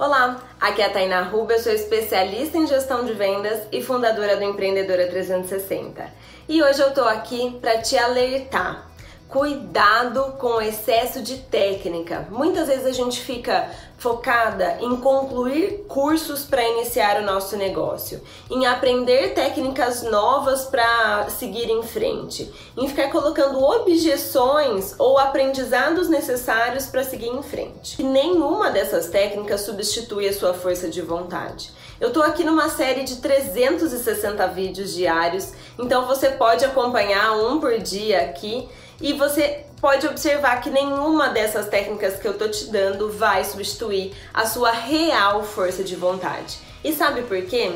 Olá, aqui é a Tainá Ruba, eu sou especialista em gestão de vendas e fundadora do Empreendedora 360. E hoje eu tô aqui para te alertar Cuidado com o excesso de técnica. Muitas vezes a gente fica focada em concluir cursos para iniciar o nosso negócio, em aprender técnicas novas para seguir em frente, em ficar colocando objeções ou aprendizados necessários para seguir em frente. E nenhuma dessas técnicas substitui a sua força de vontade. Eu tô aqui numa série de 360 vídeos diários, então você pode acompanhar um por dia aqui e você pode observar que nenhuma dessas técnicas que eu tô te dando vai substituir a sua real força de vontade. E sabe por quê?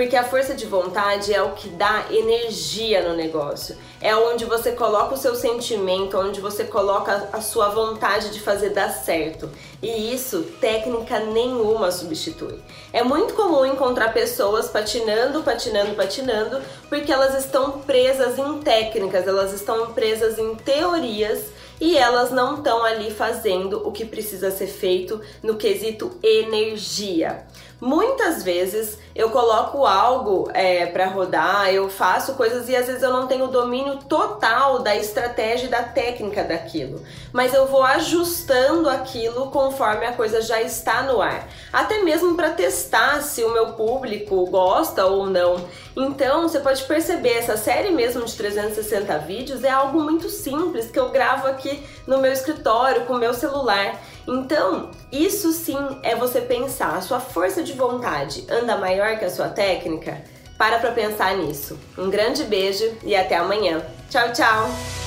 Porque a força de vontade é o que dá energia no negócio. É onde você coloca o seu sentimento, onde você coloca a sua vontade de fazer dar certo. E isso técnica nenhuma substitui. É muito comum encontrar pessoas patinando, patinando, patinando, porque elas estão presas em técnicas, elas estão presas em teorias e elas não estão ali fazendo o que precisa ser feito no quesito energia. Muitas vezes eu coloco algo é, para rodar, eu faço coisas e às vezes eu não tenho domínio total da estratégia e da técnica daquilo, mas eu vou ajustando aquilo conforme a coisa já está no ar, até mesmo para testar se o meu público gosta ou não. Então você pode perceber essa série mesmo de 360 vídeos é algo muito simples que eu gravo aqui no meu escritório com o meu celular. Então, isso sim é você pensar, a sua força de vontade anda maior que a sua técnica? Para para pensar nisso. Um grande beijo e até amanhã. Tchau, tchau!